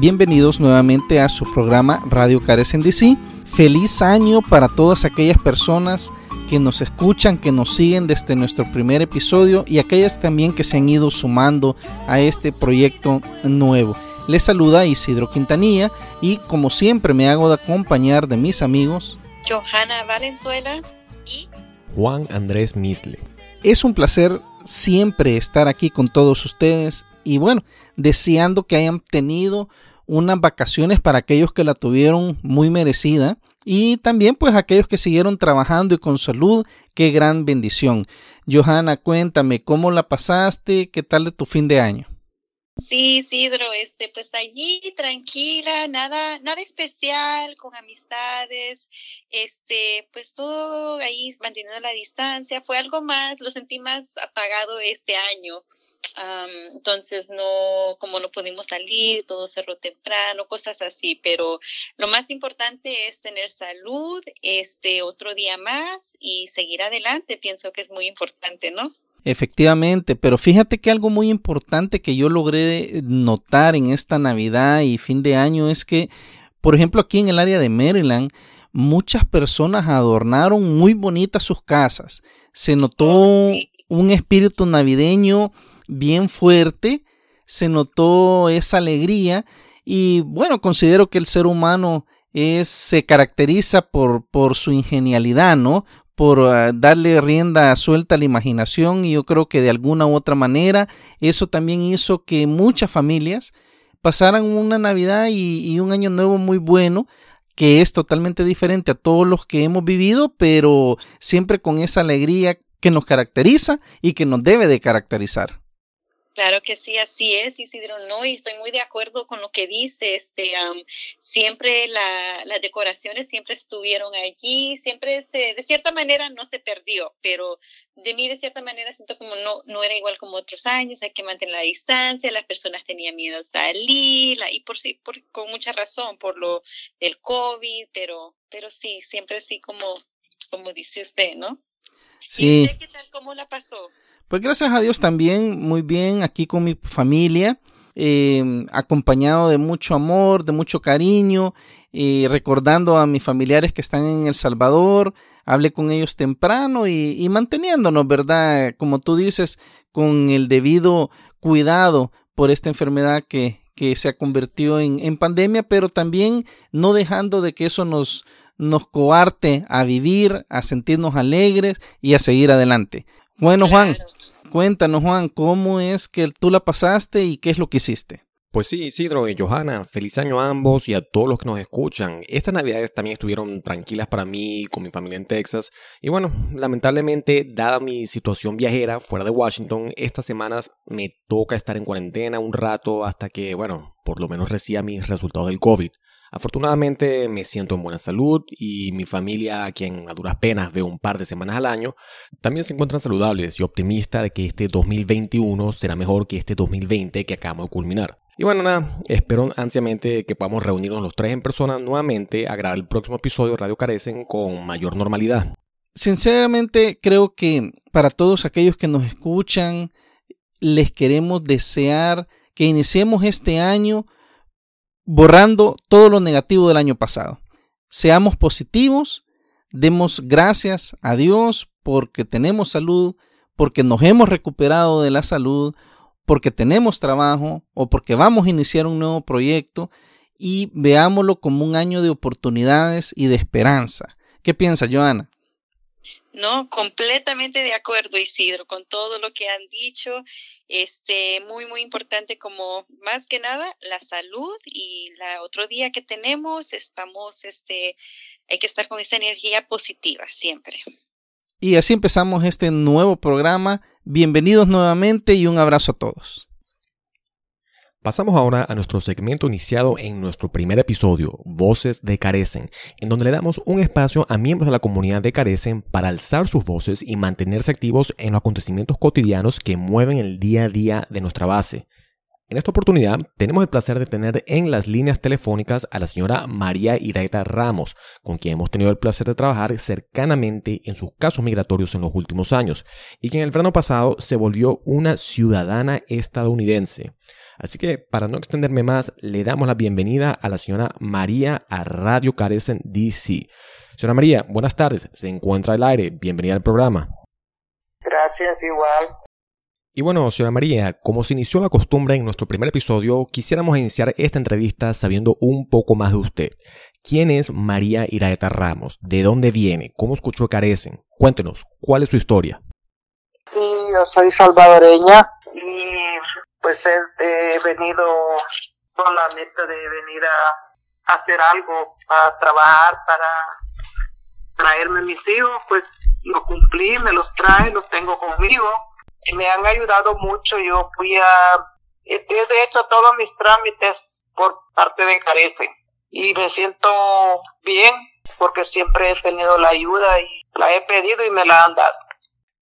Bienvenidos nuevamente a su programa Radio Carecen DC. Feliz año para todas aquellas personas que nos escuchan, que nos siguen desde nuestro primer episodio y aquellas también que se han ido sumando a este proyecto nuevo. Les saluda Isidro Quintanilla y como siempre me hago de acompañar de mis amigos Johanna Valenzuela y Juan Andrés Misle. Es un placer siempre estar aquí con todos ustedes y bueno, deseando que hayan tenido unas vacaciones para aquellos que la tuvieron muy merecida y también pues aquellos que siguieron trabajando y con salud, qué gran bendición. Johanna, cuéntame, ¿cómo la pasaste? ¿Qué tal de tu fin de año? Sí, Isidro, este, pues allí tranquila, nada, nada especial, con amistades, este, pues todo ahí manteniendo la distancia, fue algo más, lo sentí más apagado este año. Entonces no, como no pudimos salir, todo cerró temprano, cosas así, pero lo más importante es tener salud, este, otro día más y seguir adelante, pienso que es muy importante, ¿no? Efectivamente, pero fíjate que algo muy importante que yo logré notar en esta Navidad y fin de año es que, por ejemplo, aquí en el área de Maryland, muchas personas adornaron muy bonitas sus casas. Se notó oh, un espíritu navideño bien fuerte, se notó esa alegría y bueno, considero que el ser humano es, se caracteriza por, por su ingenialidad, ¿no? por ah, darle rienda suelta a la imaginación y yo creo que de alguna u otra manera eso también hizo que muchas familias pasaran una Navidad y, un año nuevo muy bueno que es totalmente diferente a todos los que hemos vivido, pero siempre con esa alegría que nos caracteriza y que nos debe de caracterizar. Claro que sí, así es, Isidro, no, y estoy muy de acuerdo con lo que dice, este, siempre la, las decoraciones siempre estuvieron allí, siempre se, de cierta manera no se perdió, pero de mí de cierta manera siento como no, no era igual como otros años, hay que mantener la distancia, las personas tenían miedo a salir, y por sí, por, con mucha razón, por lo del COVID, pero, pero sí, siempre así como, como dice usted, ¿no? Sí. ¿Y usted qué tal, cómo la pasó? Pues gracias a Dios también muy bien aquí con mi familia, eh, acompañado de mucho amor, de mucho cariño, y recordando a mis familiares que están en El Salvador, hablé con ellos temprano y, manteniéndonos, ¿verdad? Como tú dices, con el debido cuidado por esta enfermedad que, que se ha convertido en, en, pandemia, pero también no dejando de que eso nos, nos coarte a vivir, a sentirnos alegres y a seguir adelante. Bueno, Juan, cuéntanos, Juan, ¿cómo es que tú la pasaste y qué es lo que hiciste? Pues sí, Isidro y Johanna, feliz año a ambos y a todos los que nos escuchan. Estas navidades también estuvieron tranquilas para mí, con mi familia en Texas. Y bueno, lamentablemente, dada mi situación viajera fuera de Washington, estas semanas me toca estar en cuarentena un rato hasta que, bueno, por lo menos reciba mis resultados del COVID. Afortunadamente me siento en buena salud y mi familia, a quien a duras penas veo un par de semanas al año, también se encuentran saludables y optimista de que este 2021 será mejor que este 2020 que acabamos de culminar. Y bueno, nada, espero ansiamente que podamos reunirnos los tres en persona nuevamente a grabar el próximo episodio de Radio Carecen con mayor normalidad. Sinceramente creo que para todos aquellos que nos escuchan, les queremos desear que iniciemos este año borrando todo lo negativo del año pasado. Seamos positivos, demos gracias a Dios porque tenemos salud, porque nos hemos recuperado de la salud, porque tenemos trabajo o porque vamos a iniciar un nuevo proyecto y veámoslo como un año de oportunidades y de esperanza. ¿Qué piensa, Joana? No, completamente de acuerdo, Isidro, con todo lo que han dicho. Este, muy, muy importante como más que nada la salud y la otro día que tenemos, estamos, este, hay que estar con esa energía positiva siempre. Y así empezamos este nuevo programa. Bienvenidos nuevamente y un abrazo a todos. Pasamos ahora a nuestro segmento iniciado en nuestro primer episodio, Voces de Carecen, en donde le damos un espacio a miembros de la comunidad de Carecen para alzar sus voces y mantenerse activos en los acontecimientos cotidianos que mueven el día a día de nuestra base. En esta oportunidad tenemos el placer de tener en las líneas telefónicas a la señora María Iraeta Ramos, con quien hemos tenido el placer de trabajar cercanamente en sus casos migratorios en los últimos años, y quien el verano pasado se volvió una ciudadana estadounidense. Así que para no extenderme más, le damos la bienvenida a la señora María a Radio Carecen DC. Señora María, buenas tardes. Se encuentra al aire. Bienvenida al programa. Gracias, igual. Y bueno, señora María, como se inició la costumbre en nuestro primer episodio, quisiéramos iniciar esta entrevista sabiendo un poco más de usted. ¿Quién es María Iraeta Ramos? ¿De dónde viene? ¿Cómo escuchó Carecen? Cuéntenos, ¿cuál es su historia? Sí, yo soy salvadoreña y pues he, venido con la meta de venir a hacer algo, a trabajar, para traerme mis hijos, pues lo cumplí, me los trae, los tengo conmigo y me han ayudado mucho. Yo fui a, he hecho todos mis trámites por parte de Carecen y me siento bien porque siempre he tenido la ayuda y la he pedido y me la han dado.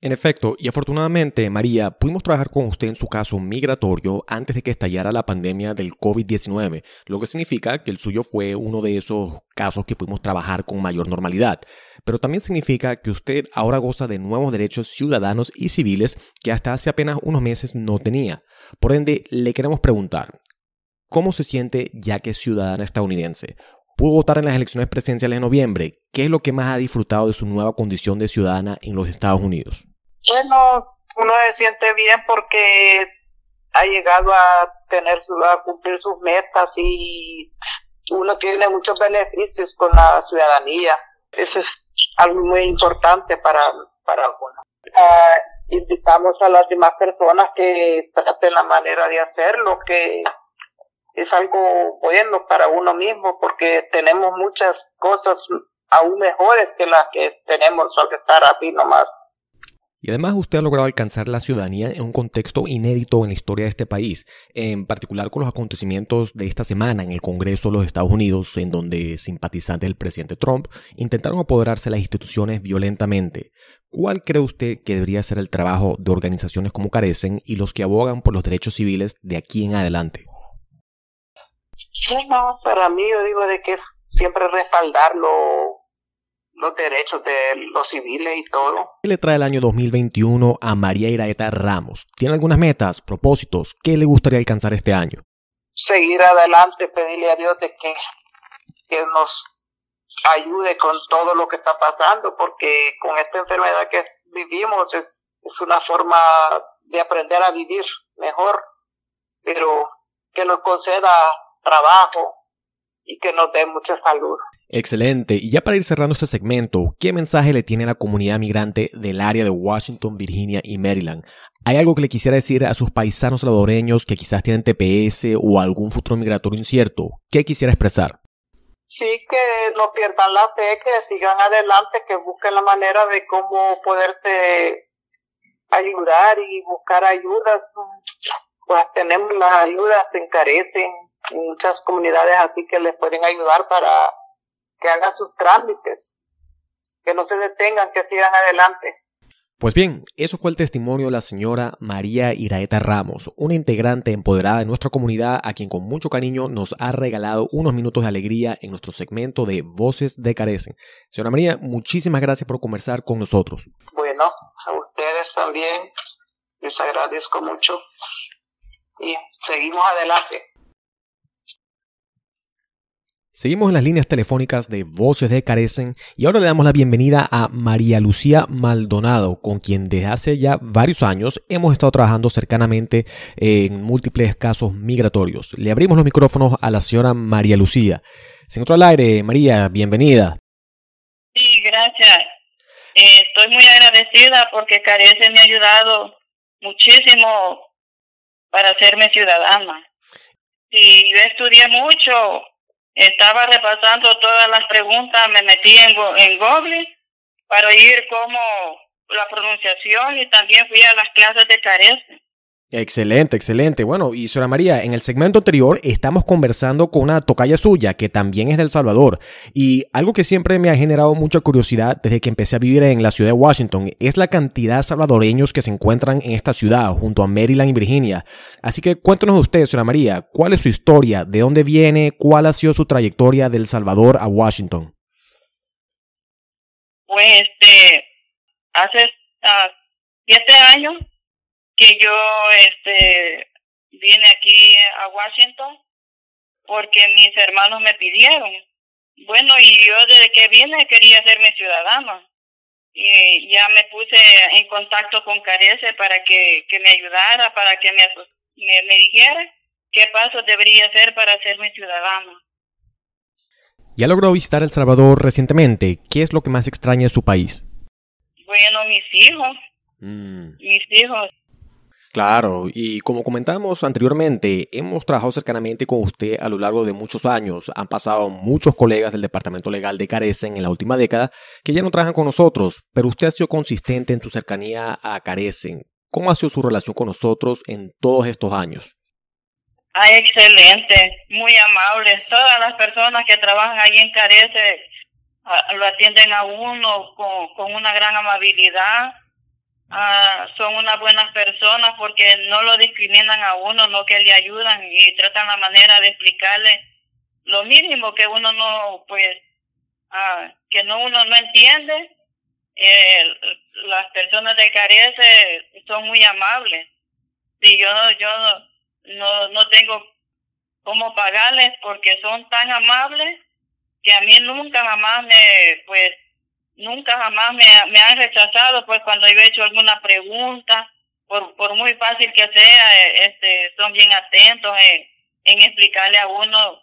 En efecto, y afortunadamente, María, pudimos trabajar con usted en su caso migratorio antes de que estallara la pandemia del COVID-19, lo que significa que el suyo fue uno de esos casos que pudimos trabajar con mayor normalidad. Pero también significa que usted ahora goza de nuevos derechos ciudadanos y civiles que hasta hace apenas unos meses no tenía. Por ende, le queremos preguntar, ¿Cómo se siente ya que es ciudadana estadounidense? Pudo votar en las elecciones presidenciales de noviembre. ¿Qué es lo que más ha disfrutado de su nueva condición de ciudadana en los Estados Unidos? Bueno, uno se siente bien porque ha llegado a tener a cumplir sus metas y uno tiene muchos beneficios con la ciudadanía. Eso es algo muy importante para, para uno. Ah, invitamos a las demás personas que traten la manera de hacerlo, que es algo bueno para uno mismo porque tenemos muchas cosas aún mejores que las que tenemos al estar aquí nomás. Y además usted ha logrado alcanzar la ciudadanía en un contexto inédito en la historia de este país, en particular con los acontecimientos de esta semana en el Congreso de los Estados Unidos, en donde simpatizantes del presidente Trump intentaron apoderarse de las instituciones violentamente. ¿Cuál cree usted que debería ser el trabajo de organizaciones como Carecen y los que abogan por los derechos civiles de aquí en adelante? No, para mí yo digo de que es siempre respaldar los derechos de los civiles y todo. ¿Qué le trae el año 2021 a María Iraeta Ramos? ¿Tiene algunas metas, propósitos? ¿Qué le gustaría alcanzar este año? Seguir adelante, pedirle a Dios de que, que nos ayude con todo lo que está pasando, porque con esta enfermedad que vivimos es, es una forma de aprender a vivir mejor, pero que nos conceda trabajo y que nos dé mucha salud. Excelente. Y ya para ir cerrando este segmento, ¿qué mensaje le tiene a la comunidad migrante del área de Washington, Virginia y Maryland? ¿Hay algo que le quisiera decir a sus paisanos salvadoreños que quizás tienen TPS o algún futuro migratorio incierto? ¿Qué quisiera expresar? Sí, que no pierdan la fe, que sigan adelante, que busquen la manera de cómo poderte ayudar y buscar ayudas. Pues tenemos las ayudas, se encarecen, muchas comunidades así que les pueden ayudar para que hagan sus trámites, que no se detengan, que sigan adelante. Pues bien, eso fue el testimonio de la señora María Iraeta Ramos, una integrante empoderada de nuestra comunidad a quien con mucho cariño nos ha regalado unos minutos de alegría en nuestro segmento de Voces de Carecen. Señora María, muchísimas gracias por conversar con nosotros. Bueno, a ustedes también les agradezco mucho y seguimos adelante. Seguimos en las líneas telefónicas de Voces de Carecen y ahora le damos la bienvenida a María Lucía Maldonado, con quien desde hace ya varios años hemos estado trabajando cercanamente en múltiples casos migratorios. Le abrimos los micrófonos a la señora María Lucía. Sin otro al aire, María, bienvenida. Sí, gracias. Eh, estoy muy agradecida porque Carecen me ha ayudado muchísimo para hacerme ciudadana. Y yo estudié mucho estaba repasando todas las preguntas, me metí en, en Google para oír cómo la pronunciación y también fui a las clases de carece. Excelente, excelente. Bueno, y señora María, en el segmento anterior estamos conversando con una tocaya suya que también es del Salvador. Y algo que siempre me ha generado mucha curiosidad desde que empecé a vivir en la ciudad de Washington es la cantidad de salvadoreños que se encuentran en esta ciudad, junto a Maryland y Virginia. Así que cuéntanos usted, señora María, ¿cuál es su historia? ¿De dónde viene? ¿Cuál ha sido su trayectoria del Salvador a Washington? Pues este, hace uh, siete años que yo este vine aquí a Washington porque mis hermanos me pidieron. Bueno, y yo desde que vine quería mi ciudadano. Y ya me puse en contacto con Carece para que, que me ayudara, para que me, me, me dijera qué pasos debería hacer para mi ciudadano. Ya logró visitar El Salvador recientemente. ¿Qué es lo que más extraña de su país? Bueno, mis hijos. Mm. Mis hijos. Claro, y como comentamos anteriormente, hemos trabajado cercanamente con usted a lo largo de muchos años. Han pasado muchos colegas del Departamento Legal de Carecen en la última década que ya no trabajan con nosotros, pero usted ha sido consistente en su cercanía a Carecen. ¿Cómo ha sido su relación con nosotros en todos estos años? Ah, excelente, muy amable. Todas las personas que trabajan ahí en Carecen ah, lo atienden a uno con una gran amabilidad Ah, son unas buenas personas porque no lo discriminan a uno, no que le ayudan y tratan la manera de explicarle lo mínimo que uno no, pues, ah, que no uno no entiende. Eh, las personas de Carece son muy amables. Y yo, yo no, no tengo cómo pagarles porque son tan amables que a mí nunca jamás me, pues, nunca jamás me, me han rechazado, pues cuando yo he hecho alguna pregunta, por, por muy fácil que sea, eh, este, son bien atentos en, explicarle a uno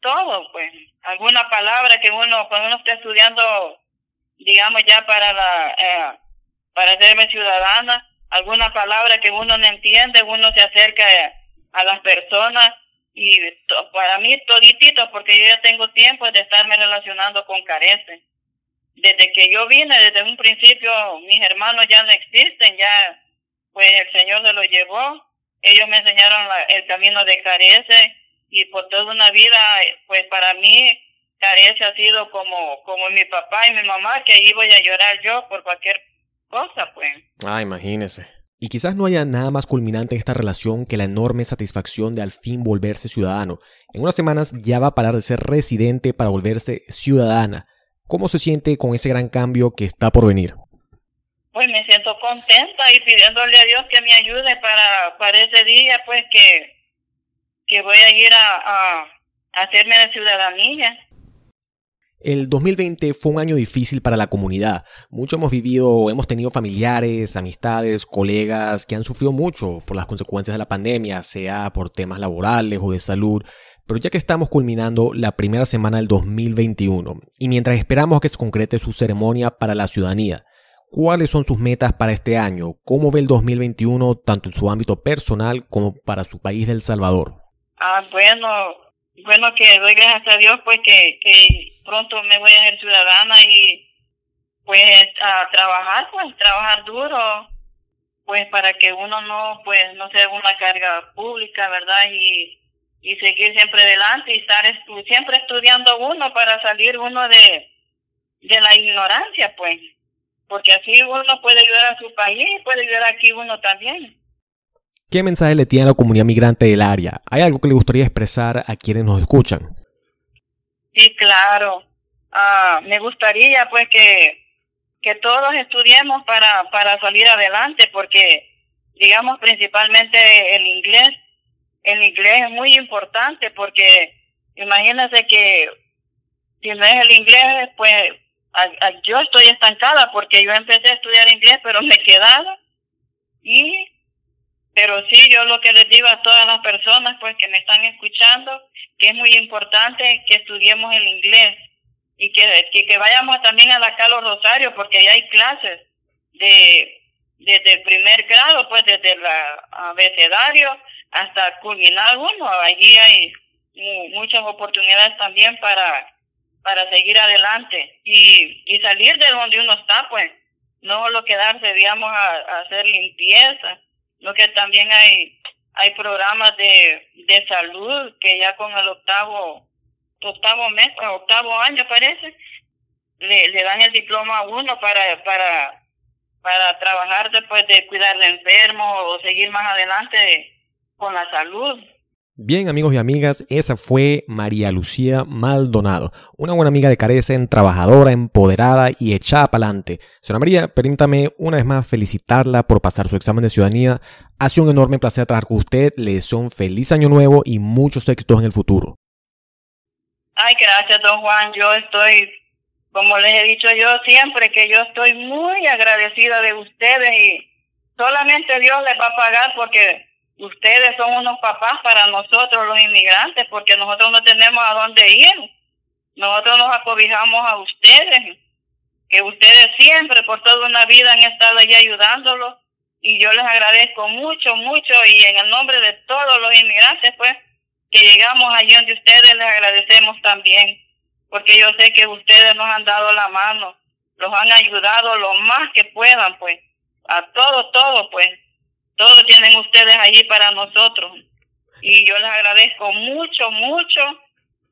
todo, pues, alguna palabra que uno, cuando uno está estudiando, digamos ya para la, eh, para hacerme ciudadana, alguna palabra que uno no entiende, uno se acerca a las personas y para mí toditito, porque yo ya tengo tiempo de estarme relacionando con careces desde que yo vine, desde un principio, mis hermanos ya no existen, ya pues el Señor se los llevó. Ellos me enseñaron el camino de Carece y por toda una vida, pues para mí Carece ha sido como, como mi papá y mi mamá, que ahí voy a llorar yo por cualquier cosa, pues. Ah, imagínese. Y quizás no haya nada más culminante en esta relación que la enorme satisfacción de al fin volverse ciudadano. En unas semanas ya va a parar de ser residente para volverse ciudadana. ¿Cómo se siente con ese gran cambio que está por venir? Pues me siento contenta y pidiéndole a Dios que me ayude para, para ese día, pues que, que voy a ir a, a, hacerme de ciudadanía. El 2020 fue un año difícil para la comunidad. Mucho hemos vivido, hemos tenido familiares, amistades, colegas que han sufrido mucho por las consecuencias de la pandemia, sea por temas laborales o de salud. Pero ya que estamos culminando la primera semana del 2021 y mientras esperamos que se concrete su ceremonia para la ciudadanía, ¿cuáles son sus metas para este año? ¿Cómo ve el 2021 tanto en su ámbito personal como para su país del Salvador? Ah, bueno, bueno que doy gracias a Dios pues que, que pronto me voy a ser ciudadana y pues a trabajar, pues trabajar duro, pues para que uno no, pues no sea una carga pública, ¿verdad? Y y seguir siempre adelante y estar siempre estudiando uno para salir uno de, de la ignorancia, pues. Porque así uno puede ayudar a su país, puede ayudar aquí uno también. ¿Qué mensaje le tiene a la comunidad migrante del área? ¿Hay algo que le gustaría expresar a quienes nos escuchan? Sí, claro. Ah, me gustaría pues que, que todos estudiemos para, para salir adelante, porque digamos principalmente el inglés el inglés es muy importante porque imagínense que si no es el inglés, pues yo estoy estancada porque yo empecé a estudiar inglés, pero me quedaba. Y, pero sí, yo lo que les digo a todas las personas, pues que me están escuchando, que es muy importante que estudiemos el inglés y que, que, vayamos también a la Carlos Rosario porque ya hay clases de desde el primer grado, pues desde el abecedario hasta culminar uno. Allí hay muchas oportunidades también para, para seguir adelante y, y salir de donde uno está, pues no solo quedarse, digamos, a, hacer limpieza, lo que también hay hay programas de, de salud que ya con el octavo octavo mes, octavo año parece, le, le dan el diploma a uno para, para para trabajar después de cuidar de enfermos o seguir más adelante con la salud. Bien, amigos y amigas, esa fue María Lucía Maldonado, una buena amiga de Carecen, trabajadora, empoderada y echada para adelante. Señora María, permítame una vez más felicitarla por pasar su examen de ciudadanía. Ha sido un enorme placer trabajar con usted. Le deseo un feliz año nuevo y muchos éxitos en el futuro. Ay, gracias, don Juan. Yo estoy, como les he dicho yo siempre, que yo estoy muy agradecida de ustedes y solamente Dios les va a pagar porque ustedes son unos papás para nosotros los inmigrantes porque nosotros no tenemos a dónde ir. Nosotros nos acobijamos a ustedes, que ustedes siempre por toda una vida han estado allí ayudándolos y yo les agradezco mucho, mucho y en el nombre de todos los inmigrantes pues que llegamos allí donde ustedes les agradecemos también porque yo sé que ustedes nos han dado la mano, los han ayudado lo más que puedan pues, a todo, todo pues todo tienen ustedes allí para nosotros. Y yo les agradezco mucho, mucho.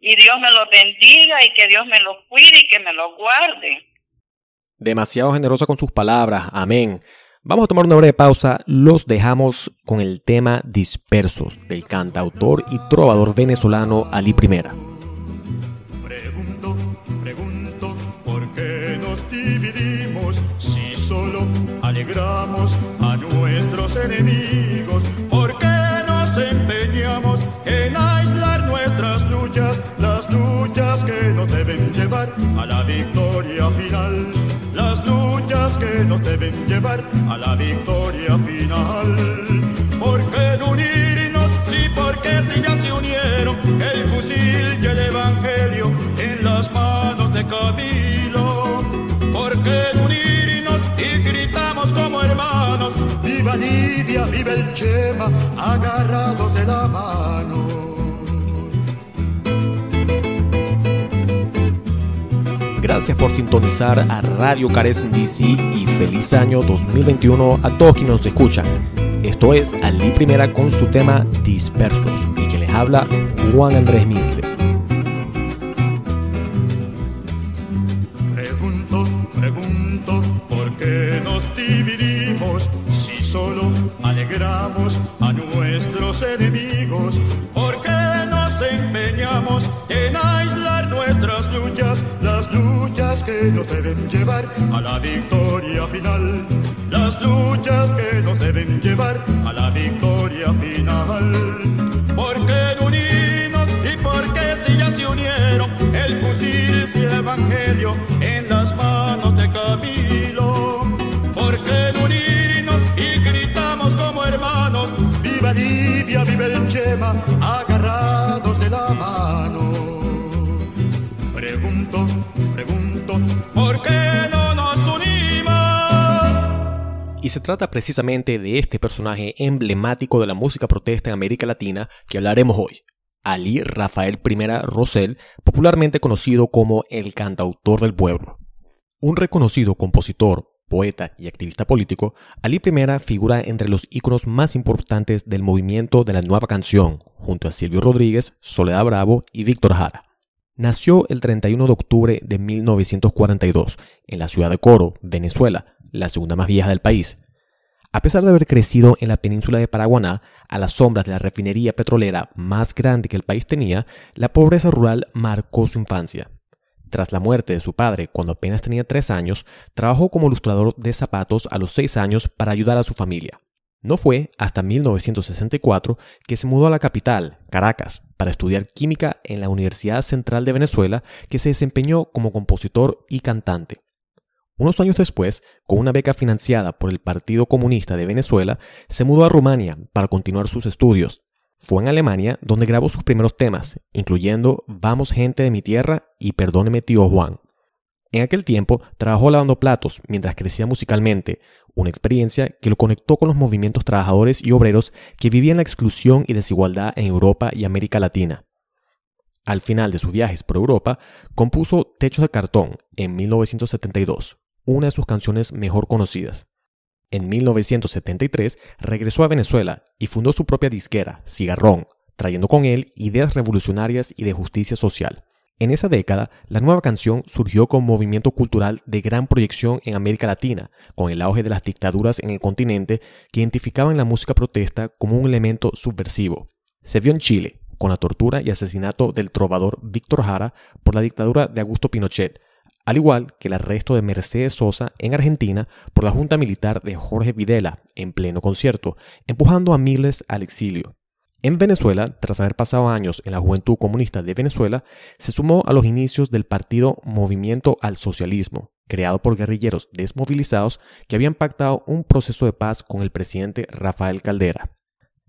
Y Dios me los bendiga y que Dios me los cuide y que me los guarde. Demasiado generosa con sus palabras. Amén. Vamos a tomar una breve pausa. Los dejamos con el tema Dispersos del cantautor y trovador venezolano Ali Primera. Pregunto, pregunto, ¿por qué nos dividimos si solo alegramos nuestros enemigos, porque nos empeñamos en aislar nuestras luchas, las luchas que nos deben llevar a la victoria final, las luchas que nos deben llevar a la victoria final. Porque no unirnos, sí, porque si ya se unieron el fusil y el evangelio en las manos de Camilo, porque Viva el Chema, agarrados de la mano. Gracias por sintonizar a Radio Cares DC y feliz año 2021 a todos quienes nos escuchan. Esto es Ali Primera con su tema Dispersos y que les habla Juan Andrés Misle. Trata precisamente de este personaje emblemático de la música protesta en América Latina que hablaremos hoy. Ali Rafael I Rosell, popularmente conocido como el cantautor del pueblo. Un reconocido compositor, poeta y activista político, Ali I figura entre los íconos más importantes del movimiento de la nueva canción, junto a Silvio Rodríguez, Soledad Bravo y Víctor Jara. Nació el 31 de octubre de 1942 en la ciudad de Coro, Venezuela, la segunda más vieja del país. A pesar de haber crecido en la península de Paraguaná, a las sombras de la refinería petrolera más grande que el país tenía, la pobreza rural marcó su infancia. Tras la muerte de su padre cuando apenas tenía tres años, trabajó como ilustrador de zapatos a los seis años para ayudar a su familia. No fue hasta 1964 que se mudó a la capital, Caracas, para estudiar química en la Universidad Central de Venezuela, que se desempeñó como compositor y cantante. Unos años después, con una beca financiada por el Partido Comunista de Venezuela, se mudó a Rumania para continuar sus estudios, fue en Alemania donde grabó sus primeros temas, incluyendo Vamos gente de mi tierra y Perdóneme tío Juan. En aquel tiempo trabajó lavando platos mientras crecía musicalmente, una experiencia que lo conectó con los movimientos trabajadores y obreros que vivían la exclusión y desigualdad en Europa y América Latina. Al final de sus viajes por Europa, compuso Techos de Cartón en 1972, una de sus canciones mejor conocidas. En 1973 regresó a Venezuela y fundó su propia disquera, Cigarrón, trayendo con él ideas revolucionarias y de justicia social. En esa década, la nueva canción surgió como movimiento cultural de gran proyección en América Latina, con el auge de las dictaduras en el continente que identificaban la música protesta como un elemento subversivo. Se vio en Chile, con la tortura y asesinato del trovador Víctor Jara por la dictadura de Augusto Pinochet, al igual que el arresto de Mercedes Sosa en Argentina por la Junta Militar de Jorge Videla en pleno concierto, empujando a miles al exilio. En Venezuela, tras haber pasado años en la Juventud Comunista de Venezuela, se sumó a los inicios del partido Movimiento al Socialismo, creado por guerrilleros desmovilizados que habían pactado un proceso de paz con el presidente Rafael Caldera.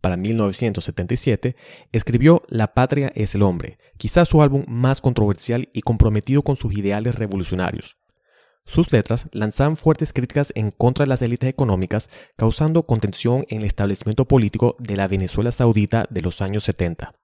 Para 1977, escribió La patria es el hombre, quizás su álbum más controversial y comprometido con sus ideales revolucionarios. Sus letras lanzaban fuertes críticas en contra de las élites económicas, causando contención en el establecimiento político de la Venezuela saudita de los años 70.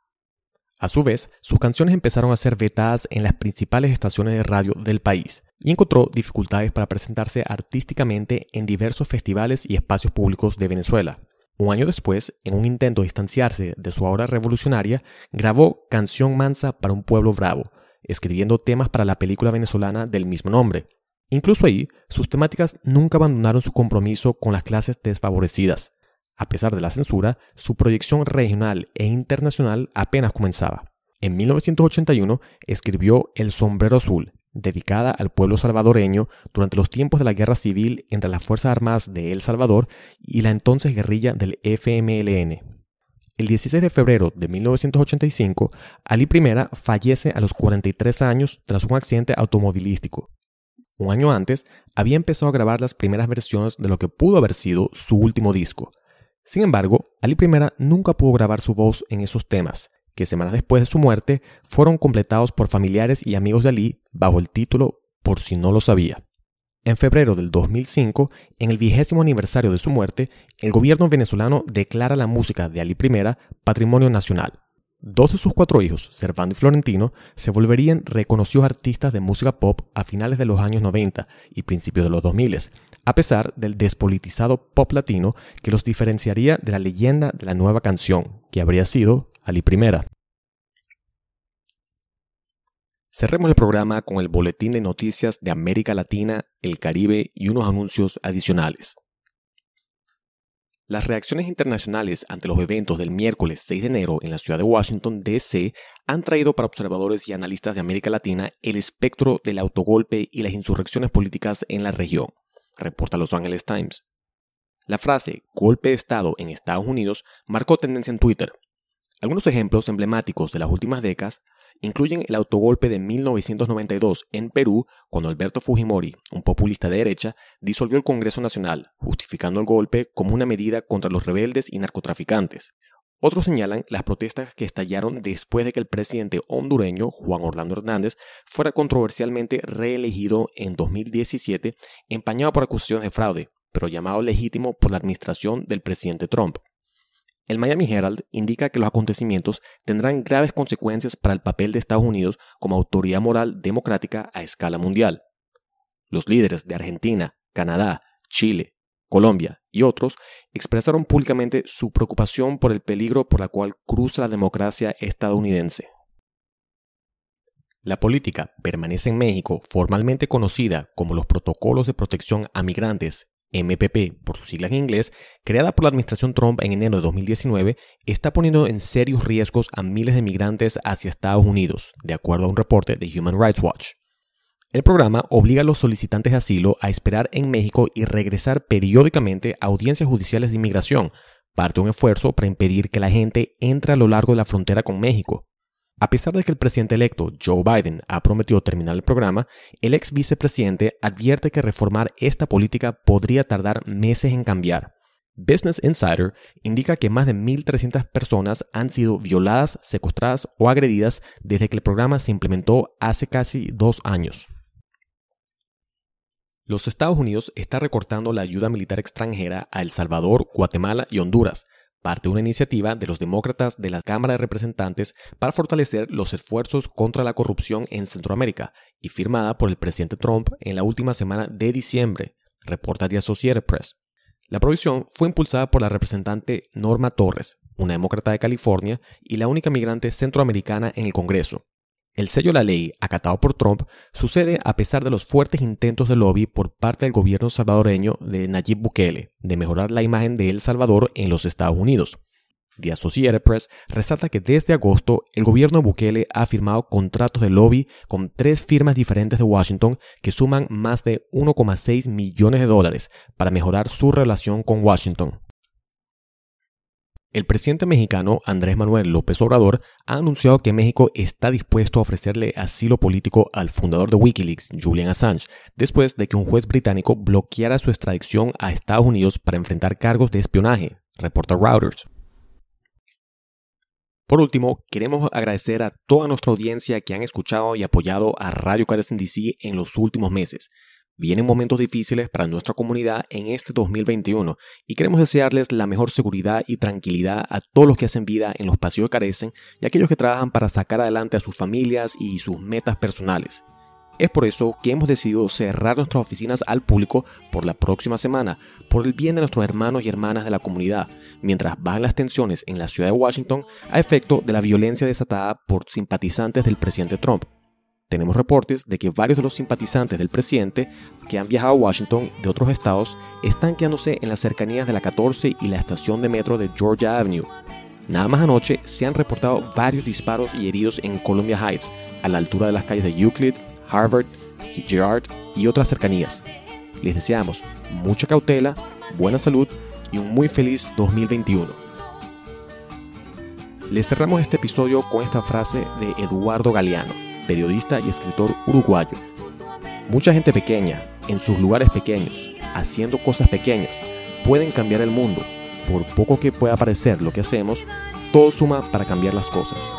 A su vez, sus canciones empezaron a ser vetadas en las principales estaciones de radio del país y encontró dificultades para presentarse artísticamente en diversos festivales y espacios públicos de Venezuela. Un año después, en un intento de distanciarse de su obra revolucionaria, grabó Canción Mansa para un pueblo bravo, escribiendo temas para la película venezolana del mismo nombre, Incluso ahí, sus temáticas nunca abandonaron su compromiso con las clases desfavorecidas. A pesar de la censura, su proyección regional e internacional apenas comenzaba. En 1981 escribió El sombrero azul, dedicada al pueblo salvadoreño durante los tiempos de la guerra civil entre las Fuerzas Armadas de El Salvador y la entonces guerrilla del FMLN. El 16 de febrero de 1985, Ali I fallece a los 43 años tras un accidente automovilístico. Un año antes, había empezado a grabar las primeras versiones de lo que pudo haber sido su último disco. Sin embargo, Ali I nunca pudo grabar su voz en esos temas, que semanas después de su muerte fueron completados por familiares y amigos de Ali bajo el título Por si no lo sabía. En febrero del 2005, en el vigésimo aniversario de su muerte, el gobierno venezolano declara la música de Ali I Patrimonio Nacional. Dos de sus cuatro hijos, Servando y Florentino, se volverían reconocidos artistas de música pop a finales de los años 90 y principios de los 2000, a pesar del despolitizado pop latino que los diferenciaría de la leyenda de la nueva canción, que habría sido Ali Primera. Cerremos el programa con el boletín de noticias de América Latina, el Caribe y unos anuncios adicionales. Las reacciones internacionales ante los eventos del miércoles 6 de enero en la ciudad de Washington, D.C., han traído para observadores y analistas de América Latina el espectro del autogolpe y las insurrecciones políticas en la región, reporta Los Angeles Times. La frase golpe de Estado en Estados Unidos marcó tendencia en Twitter. Algunos ejemplos emblemáticos de las últimas décadas incluyen el autogolpe de 1992 en Perú, cuando Alberto Fujimori, un populista de derecha, disolvió el Congreso Nacional, justificando el golpe como una medida contra los rebeldes y narcotraficantes. Otros señalan las protestas que estallaron después de que el presidente hondureño, Juan Orlando Hernández, fuera controversialmente reelegido en 2017, empañado por acusaciones de fraude, pero llamado legítimo por la administración del presidente Trump. El Miami Herald indica que los acontecimientos tendrán graves consecuencias para el papel de Estados Unidos como autoridad moral democrática a escala mundial. Los líderes de Argentina, Canadá, Chile, Colombia y otros expresaron públicamente su preocupación por el peligro por la cual cruza la democracia estadounidense. La política permanece en México, formalmente conocida como los Protocolos de Protección a Migrantes MPP, por sus siglas en inglés, creada por la administración Trump en enero de 2019, está poniendo en serios riesgos a miles de migrantes hacia Estados Unidos, de acuerdo a un reporte de Human Rights Watch. El programa obliga a los solicitantes de asilo a esperar en México y regresar periódicamente a audiencias judiciales de inmigración, parte de un esfuerzo para impedir que la gente entre a lo largo de la frontera con México, a pesar de que el presidente electo Joe Biden ha prometido terminar el programa, el ex vicepresidente advierte que reformar esta política podría tardar meses en cambiar. Business Insider indica que más de 1.300 personas han sido violadas, secuestradas o agredidas desde que el programa se implementó hace casi dos años. Los Estados Unidos están recortando la ayuda militar extranjera a El Salvador, Guatemala y Honduras, parte de una iniciativa de los demócratas de la Cámara de Representantes para fortalecer los esfuerzos contra la corrupción en Centroamérica y firmada por el presidente Trump en la última semana de diciembre, reporta The Associated Press. La provisión fue impulsada por la representante Norma Torres, una demócrata de California y la única migrante centroamericana en el Congreso, el sello de la ley, acatado por Trump, sucede a pesar de los fuertes intentos de lobby por parte del gobierno salvadoreño de Nayib Bukele de mejorar la imagen de El Salvador en los Estados Unidos. The Associated Press resalta que desde agosto el gobierno de Bukele ha firmado contratos de lobby con tres firmas diferentes de Washington que suman más de 1,6 millones de dólares para mejorar su relación con Washington. El presidente mexicano Andrés Manuel López Obrador ha anunciado que México está dispuesto a ofrecerle asilo político al fundador de Wikileaks, Julian Assange, después de que un juez británico bloqueara su extradición a Estados Unidos para enfrentar cargos de espionaje, reporta Reuters. Por último, queremos agradecer a toda nuestra audiencia que han escuchado y apoyado a Radio Cares DC en los últimos meses. Vienen momentos difíciles para nuestra comunidad en este 2021 y queremos desearles la mejor seguridad y tranquilidad a todos los que hacen vida en los pasillos que carecen y aquellos que trabajan para sacar adelante a sus familias y sus metas personales. Es por eso que hemos decidido cerrar nuestras oficinas al público por la próxima semana, por el bien de nuestros hermanos y hermanas de la comunidad, mientras bajan las tensiones en la ciudad de Washington a efecto de la violencia desatada por simpatizantes del presidente Trump. Tenemos reportes de que varios de los simpatizantes del presidente que han viajado a Washington de otros estados están quedándose en las cercanías de la 14 y la estación de metro de Georgia Avenue. Nada más anoche se han reportado varios disparos y heridos en Columbia Heights, a la altura de las calles de Euclid, Harvard, Girard y otras cercanías. Les deseamos mucha cautela, buena salud y un muy feliz 2021. Les cerramos este episodio con esta frase de Eduardo Galeano, periodista y escritor uruguayo. Mucha gente pequeña, en sus lugares pequeños, haciendo cosas pequeñas, pueden cambiar el mundo. Por poco que pueda parecer lo que hacemos, todo suma para cambiar las cosas.